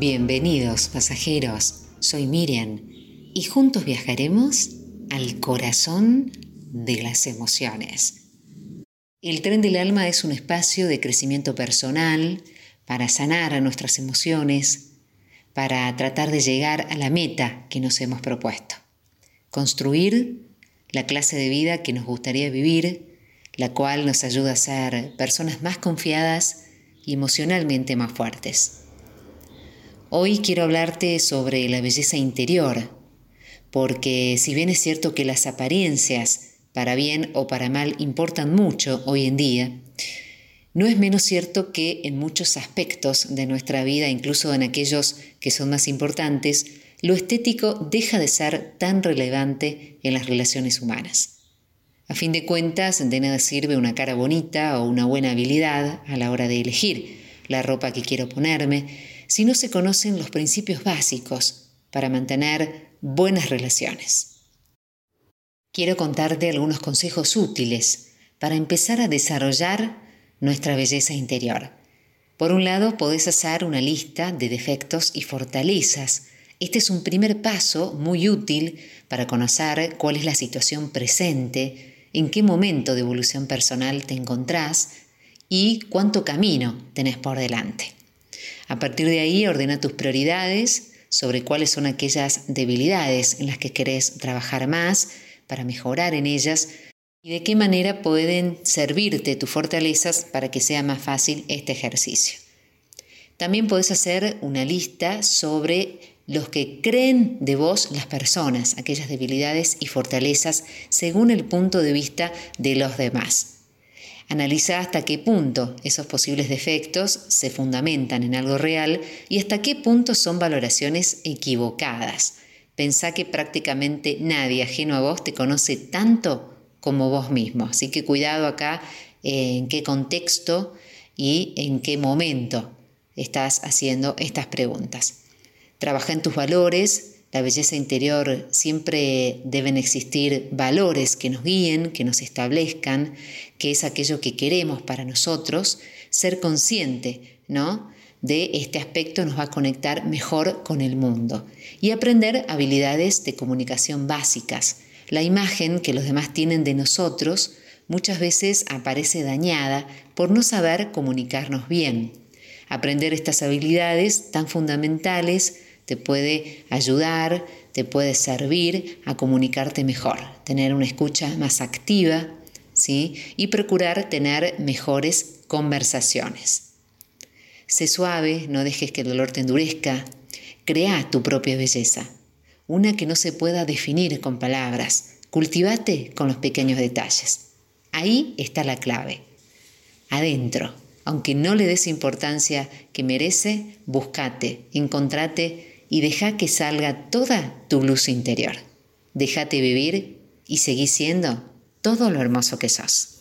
Bienvenidos pasajeros, soy Miriam y juntos viajaremos al corazón de las emociones. El tren del alma es un espacio de crecimiento personal para sanar a nuestras emociones, para tratar de llegar a la meta que nos hemos propuesto. Construir la clase de vida que nos gustaría vivir, la cual nos ayuda a ser personas más confiadas y emocionalmente más fuertes. Hoy quiero hablarte sobre la belleza interior, porque si bien es cierto que las apariencias, para bien o para mal, importan mucho hoy en día, no es menos cierto que en muchos aspectos de nuestra vida, incluso en aquellos que son más importantes, lo estético deja de ser tan relevante en las relaciones humanas. A fin de cuentas, de nada sirve una cara bonita o una buena habilidad a la hora de elegir la ropa que quiero ponerme, si no se conocen los principios básicos para mantener buenas relaciones. Quiero contarte algunos consejos útiles para empezar a desarrollar nuestra belleza interior. Por un lado, podés hacer una lista de defectos y fortalezas. Este es un primer paso muy útil para conocer cuál es la situación presente, en qué momento de evolución personal te encontrás y cuánto camino tenés por delante. A partir de ahí ordena tus prioridades sobre cuáles son aquellas debilidades en las que querés trabajar más para mejorar en ellas y de qué manera pueden servirte tus fortalezas para que sea más fácil este ejercicio. También puedes hacer una lista sobre los que creen de vos las personas, aquellas debilidades y fortalezas según el punto de vista de los demás. Analiza hasta qué punto esos posibles defectos se fundamentan en algo real y hasta qué punto son valoraciones equivocadas. Pensá que prácticamente nadie ajeno a vos te conoce tanto como vos mismo, así que cuidado acá eh, en qué contexto y en qué momento estás haciendo estas preguntas. Trabaja en tus valores, la belleza interior siempre deben existir valores que nos guíen, que nos establezcan, que es aquello que queremos para nosotros. Ser consciente, ¿no? De este aspecto nos va a conectar mejor con el mundo y aprender habilidades de comunicación básicas. La imagen que los demás tienen de nosotros muchas veces aparece dañada por no saber comunicarnos bien. Aprender estas habilidades tan fundamentales te puede ayudar, te puede servir a comunicarte mejor, tener una escucha más activa, ¿sí? Y procurar tener mejores conversaciones. Sé suave, no dejes que el dolor te endurezca, crea tu propia belleza, una que no se pueda definir con palabras, cultivate con los pequeños detalles. Ahí está la clave. Adentro, aunque no le des importancia que merece, buscate, encontrate y deja que salga toda tu luz interior. Déjate vivir y seguí siendo todo lo hermoso que sos.